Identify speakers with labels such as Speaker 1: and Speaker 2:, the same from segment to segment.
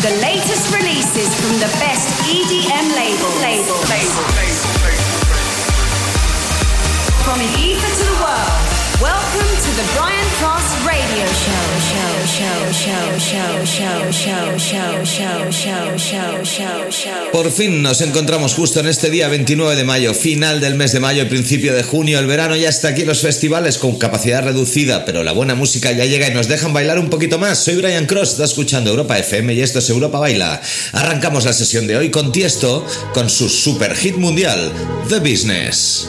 Speaker 1: The latest releases from the best EDM label. Label. Label. From the ether to the world. Welcome the Brian Cross Radio Show.
Speaker 2: Por fin nos encontramos justo en este día 29 de mayo, final del mes de mayo y principio de junio. El verano ya está aquí los festivales con capacidad reducida, pero la buena música ya llega y nos dejan bailar un poquito más. Soy Brian Cross, está escuchando Europa FM y esto es Europa Baila. Arrancamos la sesión de hoy con Tiesto, con su super hit mundial, The Business.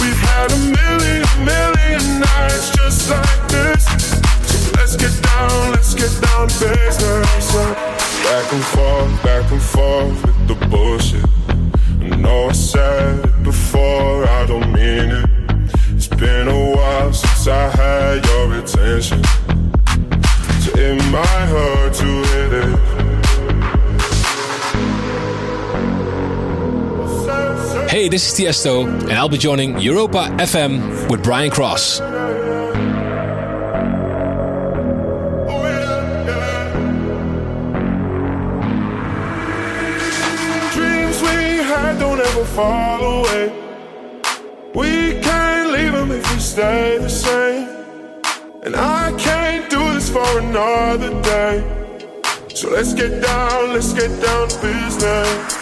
Speaker 3: We've had a million, million nights this
Speaker 4: is Tiesto, and I'll be joining Europa FM with Brian Cross.
Speaker 3: Dreams we had don't ever fall away. We can't leave them if we stay the same. And I can't do this for another day. So let's get down, let's get down to business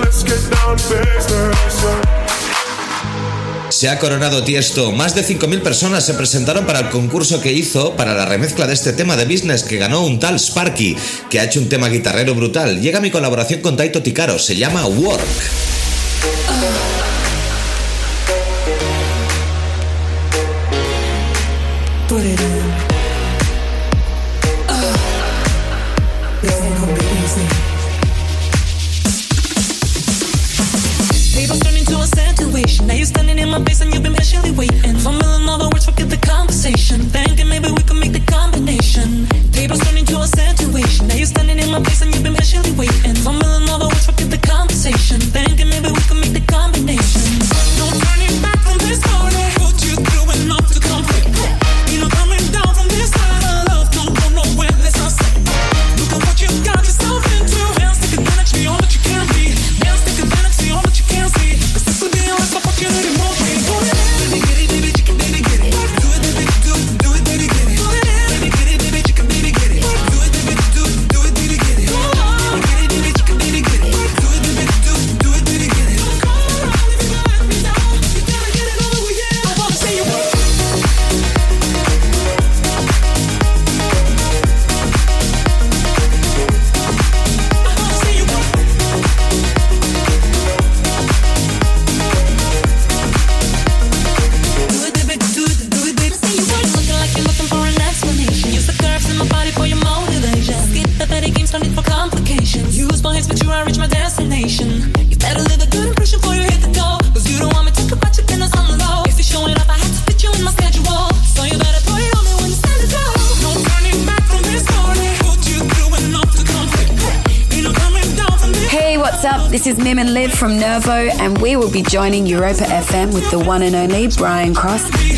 Speaker 2: Se ha coronado Tiesto. Más de 5.000 personas se presentaron para el concurso que hizo para la remezcla de este tema de business que ganó un tal Sparky, que ha hecho un tema guitarrero brutal. Llega mi colaboración con Taito Ticaro, se llama Work.
Speaker 5: my face and you've been patiently waiting. Fumbling all the
Speaker 6: words, forget the conversation. Thinking maybe we could make the combination. Tables turn into a situation. Now you're standing in my place and you've been patiently waiting. Fumbling other. the from Nervo, and we will be joining Europa FM with the one and only Brian Cross.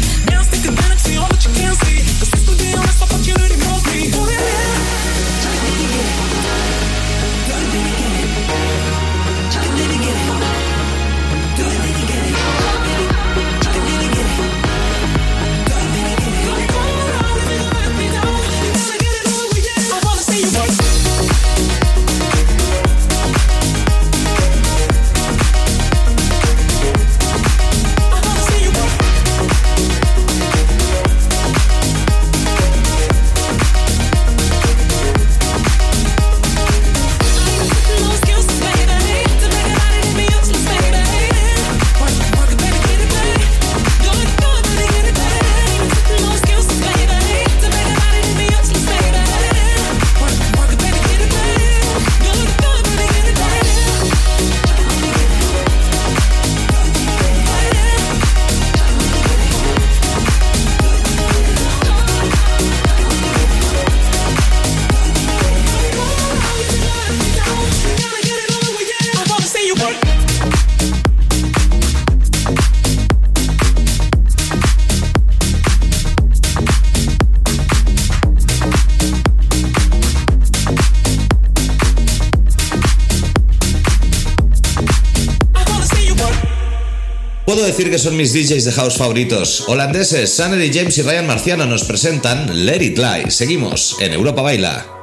Speaker 6: decir que son mis DJs de house favoritos. Holandeses, Sannery James y Ryan Marciano nos presentan Let It Lie. Seguimos en Europa Baila.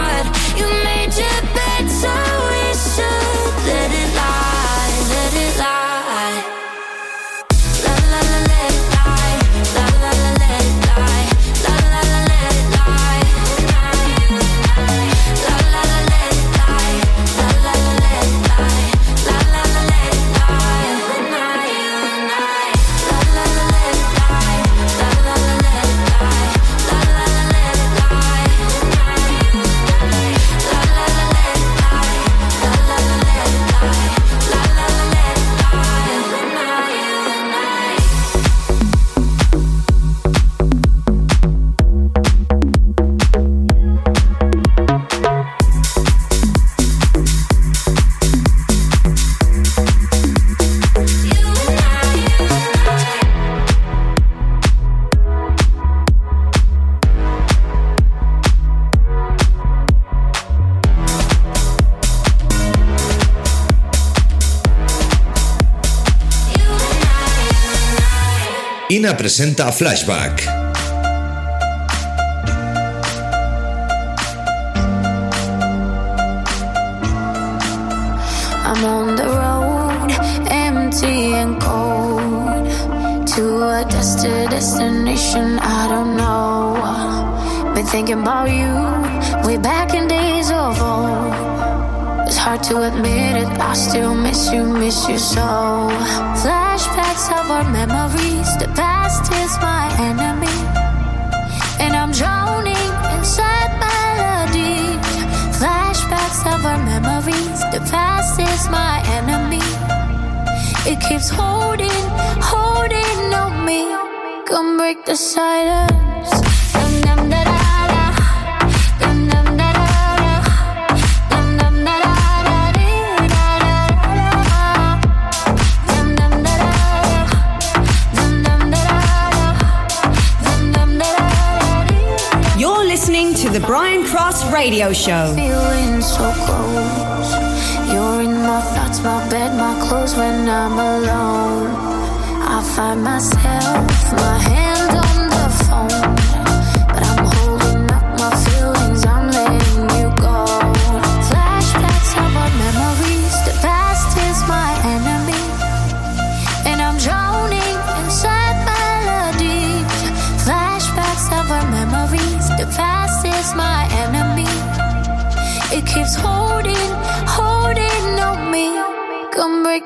Speaker 7: Cadena presenta Flashback.
Speaker 6: I'm on the road, empty and cold, to a destination I don't know. Been thinking about you, way back in days of old. It's hard to admit it, I still miss you, miss you so. Flashbacks of our memories, the past is my enemy, and I'm drowning inside melodies. Flashbacks of our memories. The past is my enemy. It keeps holding, holding on me. Come break the silence.
Speaker 8: radio show.
Speaker 6: Feeling so close. You're in my thoughts, my bed, my clothes when I'm alone. I find myself, my.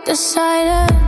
Speaker 7: decided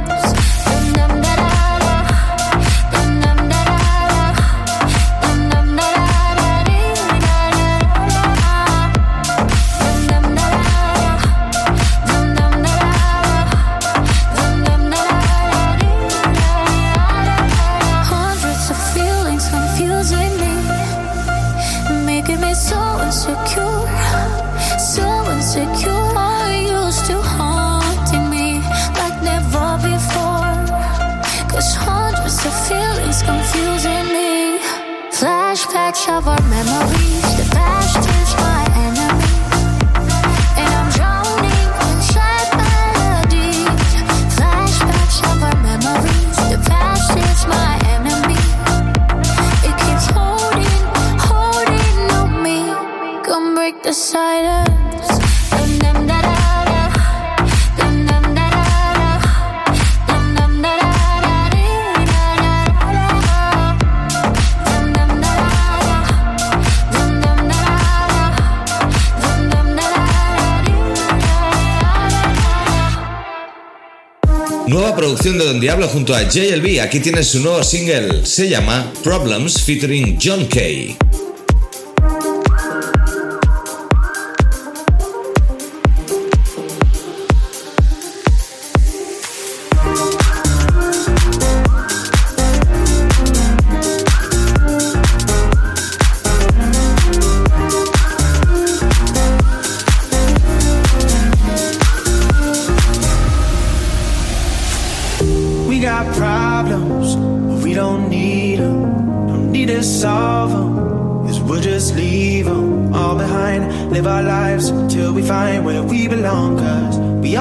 Speaker 7: producción de Don Diablo junto a JLB. Aquí tiene su nuevo single, se llama Problems featuring John Kay.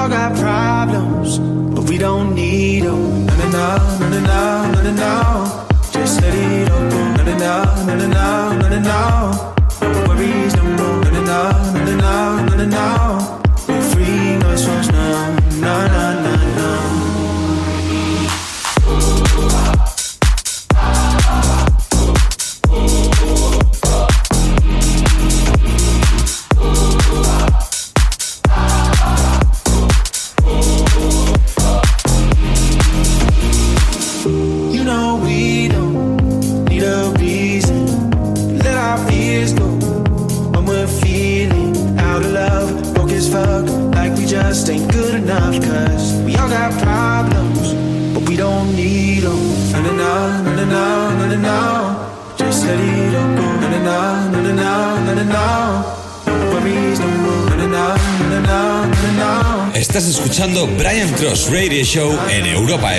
Speaker 9: got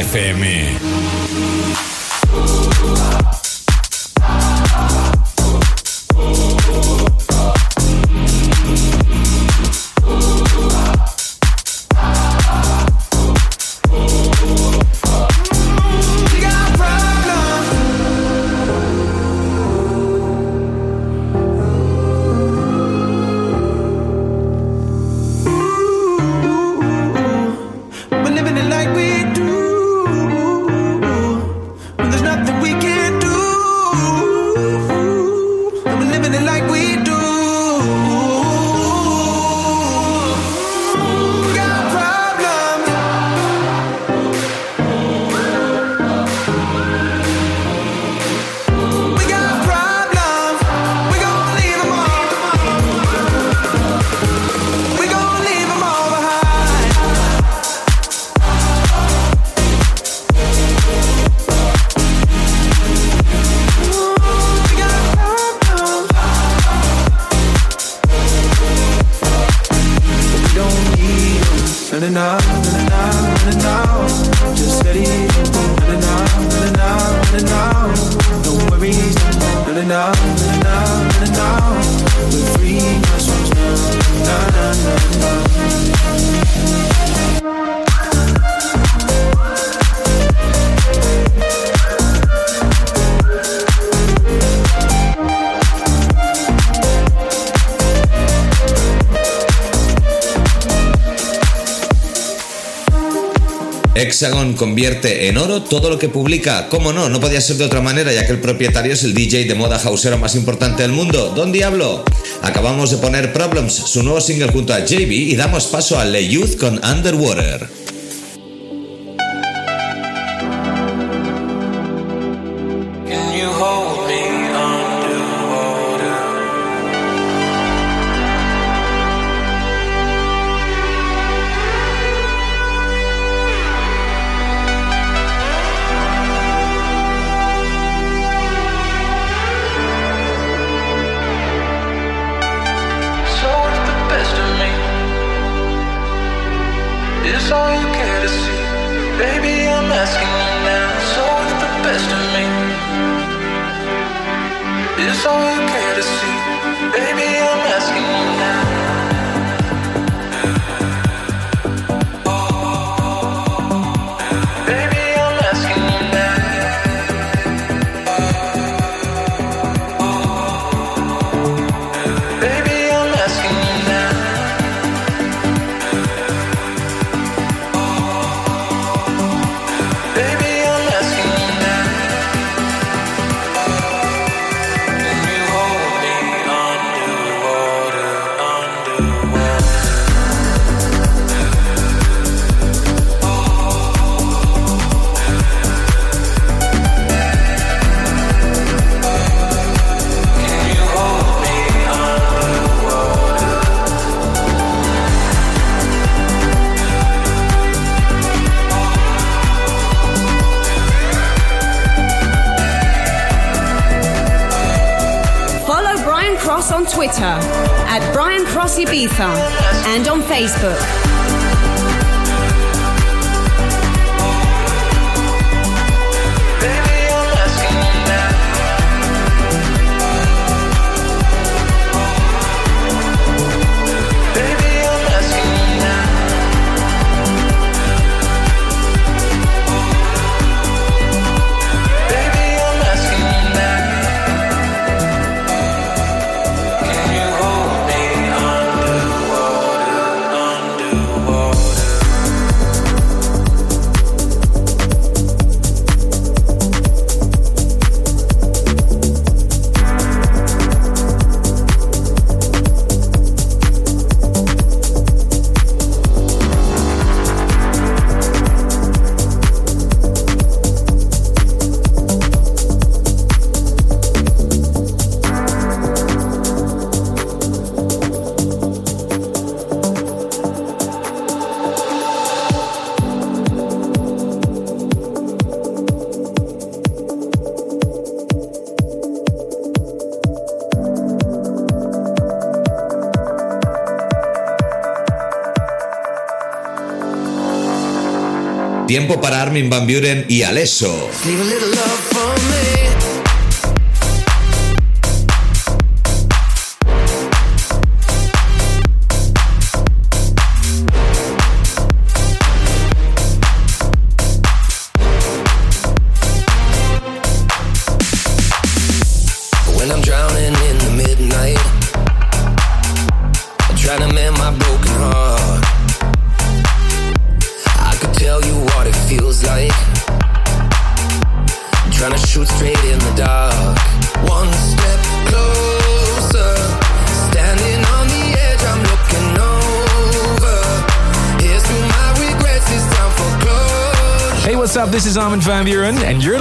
Speaker 10: FM.
Speaker 7: Hexagon convierte en oro todo lo que publica. ¿Cómo no? No podía ser de otra manera, ya que el propietario es el DJ de moda hausero más importante del mundo. Don Diablo. Acabamos de poner Problems, su nuevo single junto a JB, y damos paso a Le Youth con Underwater.
Speaker 11: It's all you care to see. Baby, I'm asking you now. So the best of me. All you care to see. Baby, I'm asking you now.
Speaker 8: Ibiza and on Facebook.
Speaker 7: Tiempo para Armin Van Buren y Alesso.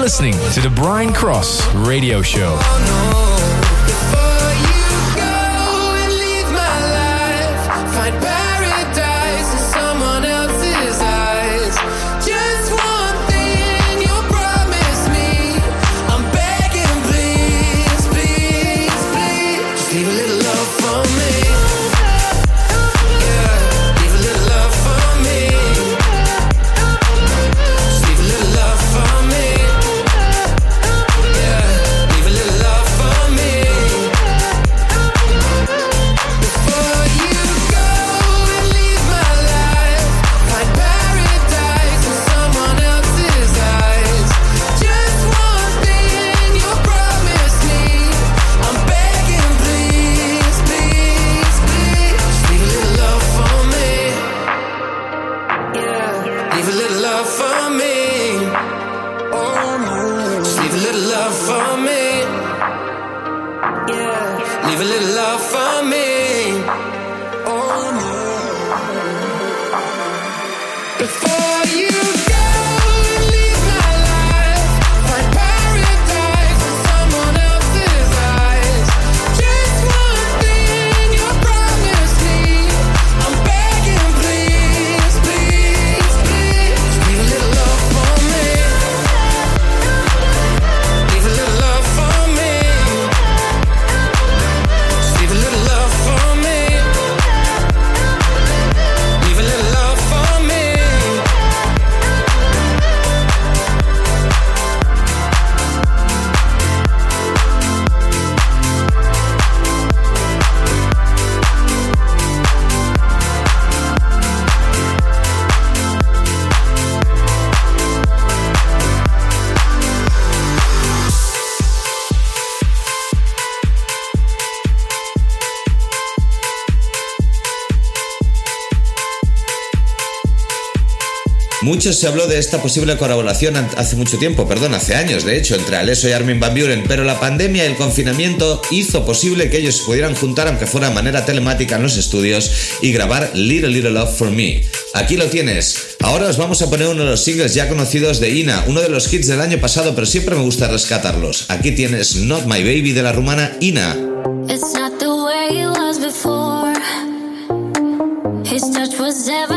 Speaker 12: listening to the Brian Cross Radio Show.
Speaker 6: mucho se habló de esta posible colaboración hace mucho tiempo, perdón, hace años de hecho, entre Aleso y Armin Van Buren, pero la pandemia y el confinamiento hizo posible que ellos se pudieran juntar, aunque fuera de manera telemática, en los estudios y grabar Little Little Love for Me. Aquí lo tienes. Ahora os vamos a poner uno de los singles ya conocidos de Ina, uno de los hits del año pasado, pero siempre me gusta rescatarlos. Aquí tienes Not My Baby de la rumana Ina.
Speaker 13: It's not the way it was before. His touch was
Speaker 6: ever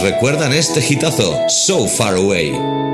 Speaker 6: recuerdan este hitazo, So Far Away.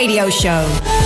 Speaker 14: radio show.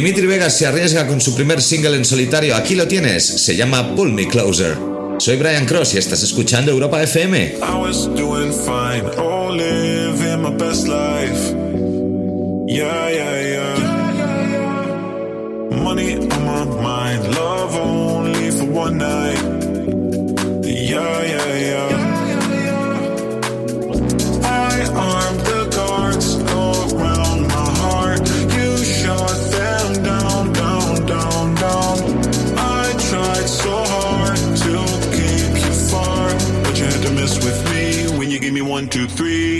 Speaker 15: Dimitri Vegas se arriesga con su primer single en solitario. Aquí lo tienes. Se llama Pull Me Closer. Soy Brian Cross y estás escuchando Europa FM.
Speaker 16: One, two, three.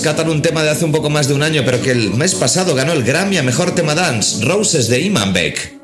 Speaker 15: rescatar un tema de hace un poco más de un año, pero que el mes pasado ganó el Grammy a Mejor Tema Dance, Roses de Imanbek.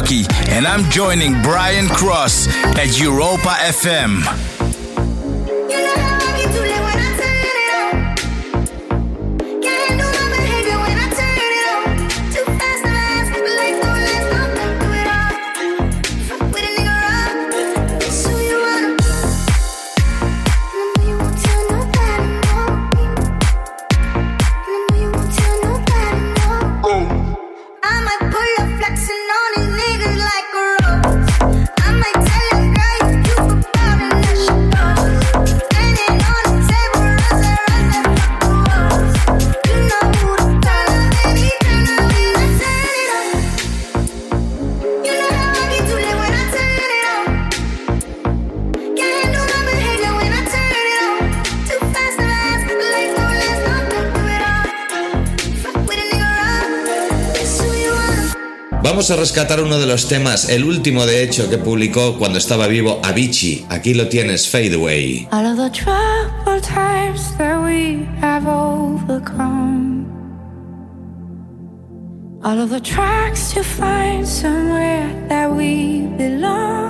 Speaker 15: Is Chuckie, and I'm joining Brian Cross at Europa FM.
Speaker 7: Vamos a rescatar uno de los temas, el último de hecho que publicó cuando estaba vivo Avicii. Aquí lo tienes, Fade Away.
Speaker 14: All of the troubled times that we have overcome. All of the tracks to find somewhere that we belong.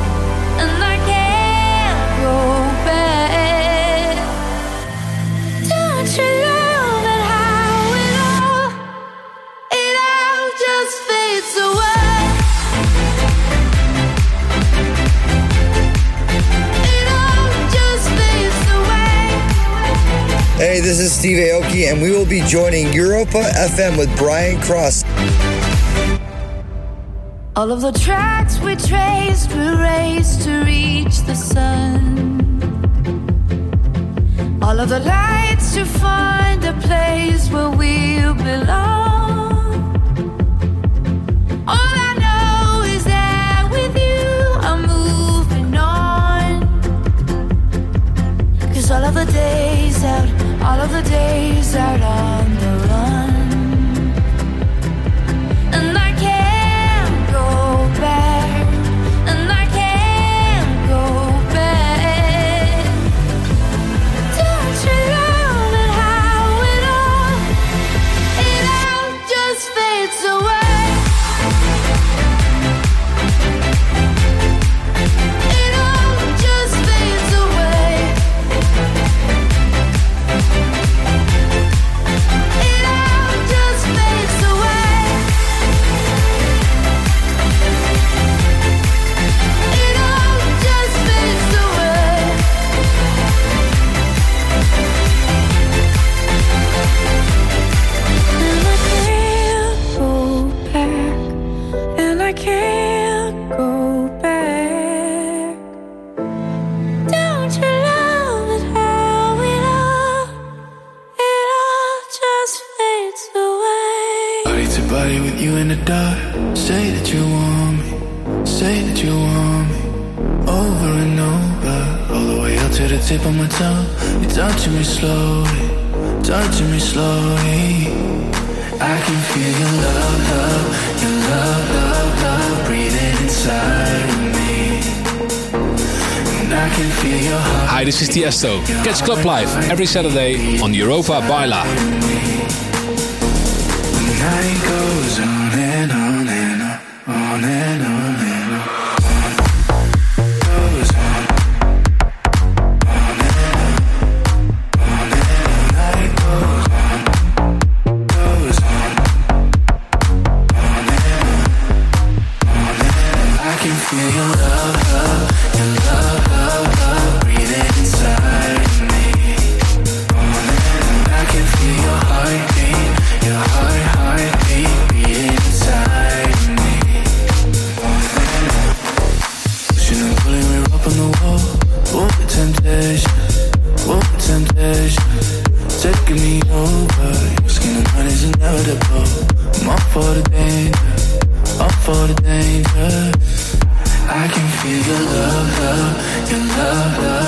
Speaker 17: Hey, this is Steve Aoki, and we will be joining Europa FM with Brian Cross.
Speaker 14: All of the tracks we traced were raced to reach the sun. All of the lights to find a place where we'll belong. All I know is that with you I'm moving on. Cause all of the days out, all of the days out on
Speaker 12: Club Live every Saturday on Europa Baila.
Speaker 18: for the danger, all for the danger. I can feel your love, love, your love, love.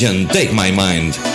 Speaker 12: vision, take my mind.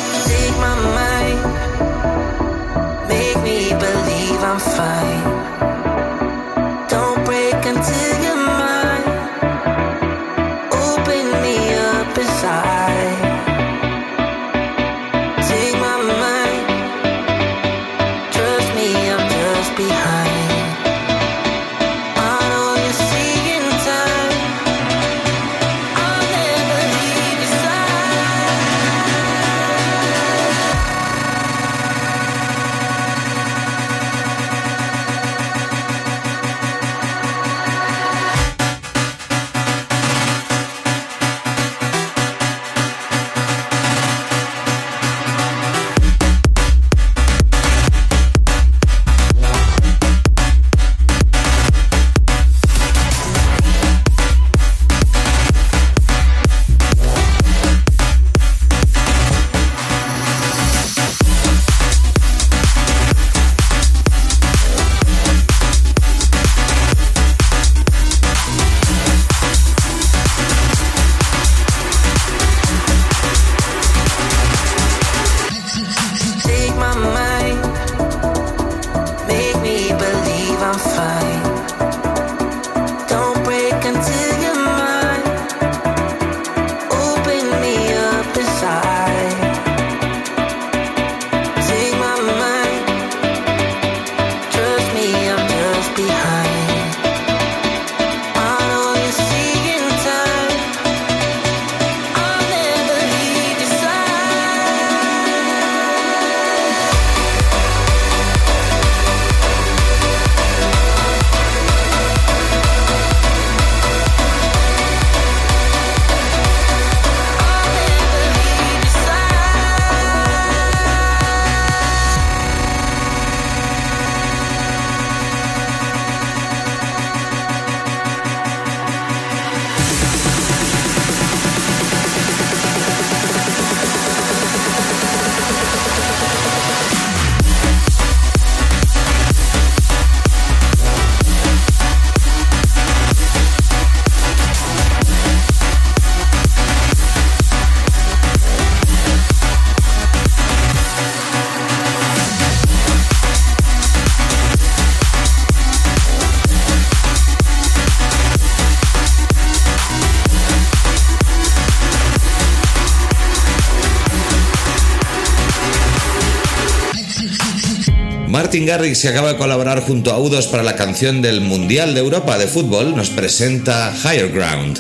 Speaker 12: Martin Garrix, que acaba de colaborar junto a Udos para la canción del Mundial de Europa de fútbol, nos presenta Higher Ground.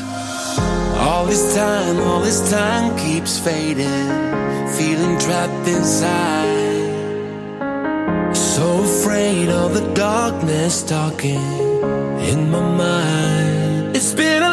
Speaker 18: All this time, all this time keeps fading, feeling trapped inside. So afraid of the darkness talking in my mind. It's been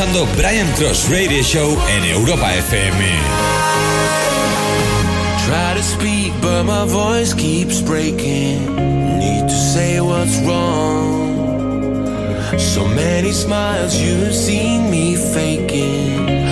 Speaker 19: escuchando Brian Cross Radio Show en Europa FM.
Speaker 20: Try to speak, but my voice keeps breaking. Need to say what's wrong. So many smiles you've seen me faking.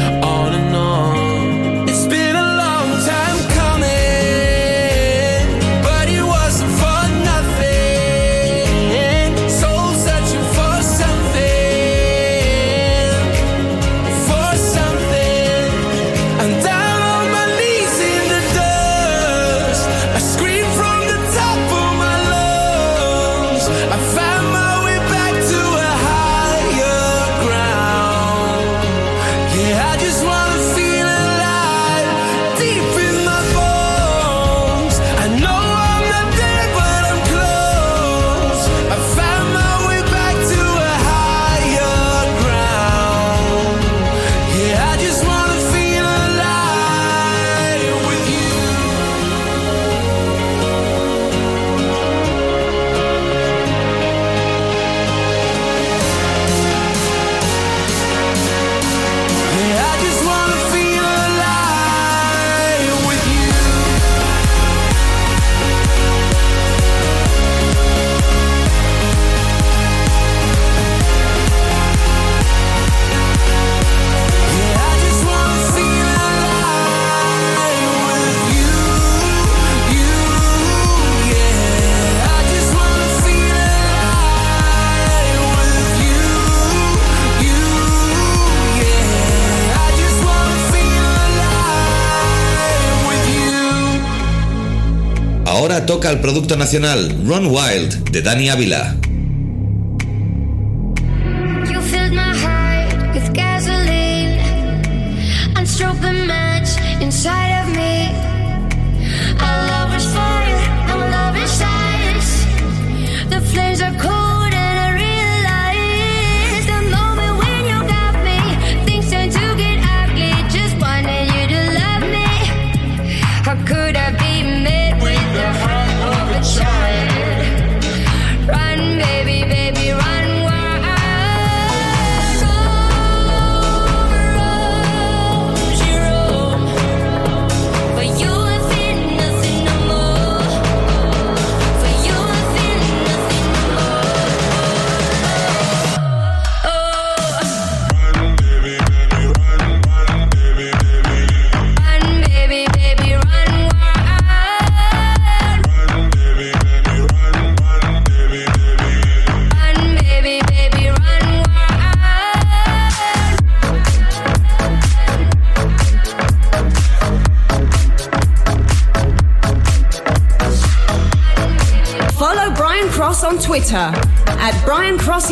Speaker 7: Ahora toca el producto nacional Run Wild de Dani Ávila.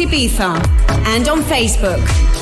Speaker 6: Ibiza and on Facebook.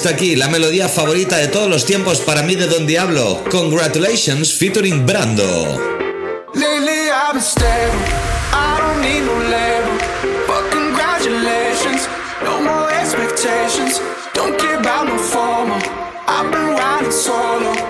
Speaker 7: Esto aquí, la melodía favorita de todos los tiempos para mí de Don Diablo. Congratulations featuring Brando.
Speaker 9: I've been stable. I don't need no label. But congratulations. No more expectations. Don't care about solo.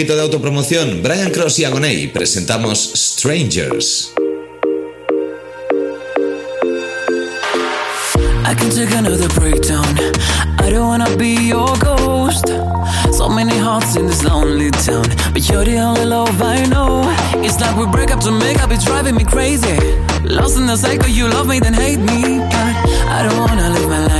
Speaker 7: Poquito de autopromoción. Brian Cross y Agoney presentamos Strangers.
Speaker 11: I can take another breakdown. I don't wanna be your ghost. So many hearts in this lonely town, but you're the only love I know. It's like we break up to make up, it's driving me crazy. Lost in the cycle, you love me, then hate me. But I don't wanna live my life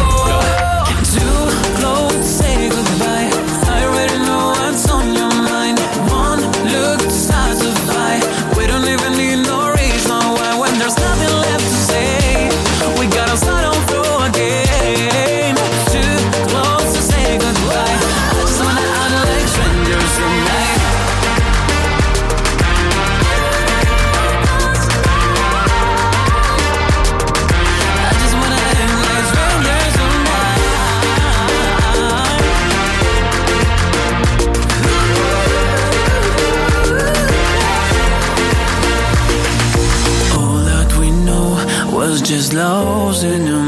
Speaker 11: Just lost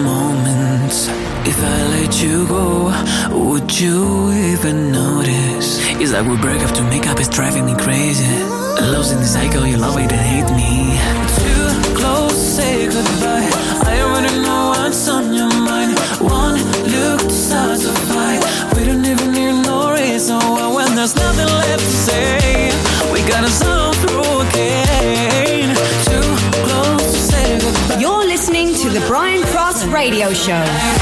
Speaker 21: Show.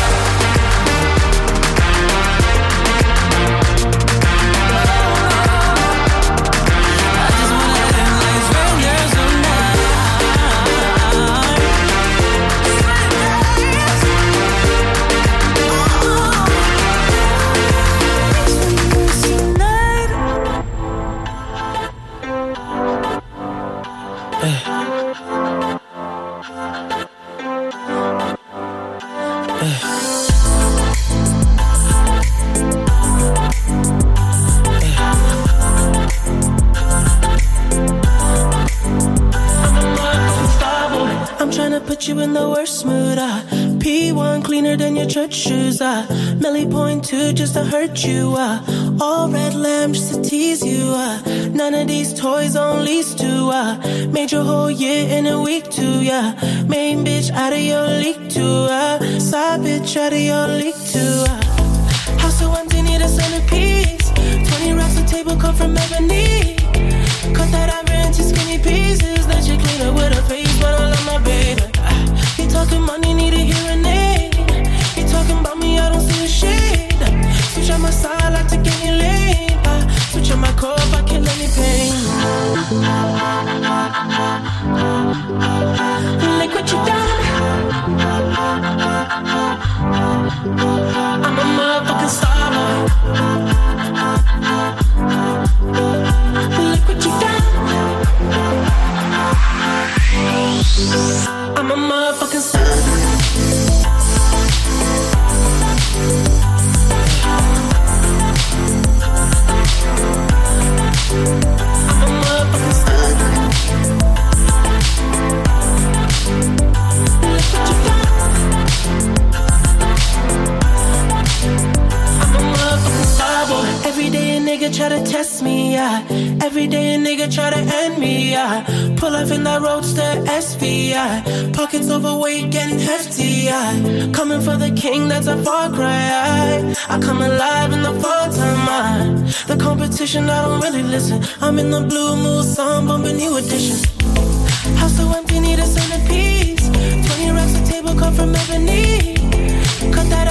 Speaker 22: Millie point two just to hurt you. Ah, all red lamb just to tease you. Ah, none of these toys on lease to. Ah, made your whole year in a week too. Yeah, main bitch out of your league too. Ah, side bitch out of your league too. Ah, house so empty need a centerpiece. Twenty racks a table come from ebony. Cut that ivory into skinny pieces. Let you clean up with a face, but I love my baby. Ah, You talking money, need a hearing aid. On my core if I kill any pain. Try to test me, yeah. Every day a nigga try to end me, yeah. Pull up in that roadster SVJ. Pockets overweight, getting hefty, yeah. Coming for the king, that's a far cry. I come alive in the fall time, I. The competition, I don't really listen. I'm in the blue mood, song bumping new edition. House so empty, need a centerpiece. 20 racks a table come from ebony. Cut that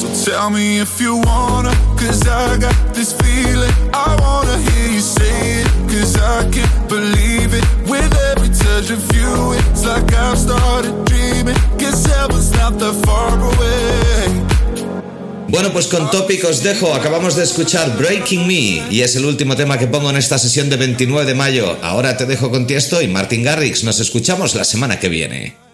Speaker 23: So tell me if you wanna, cause I got this feeling. I wanna hear you say it, cause I can't believe it. With every touch of you, it's like I've started dreaming. Guess heaven's not that far away.
Speaker 7: Bueno, pues con Topic os dejo. Acabamos de escuchar Breaking Me y es el último tema que pongo en esta sesión de 29 de mayo. Ahora te dejo con Tiesto y Martin Garrix. Nos escuchamos la semana que viene.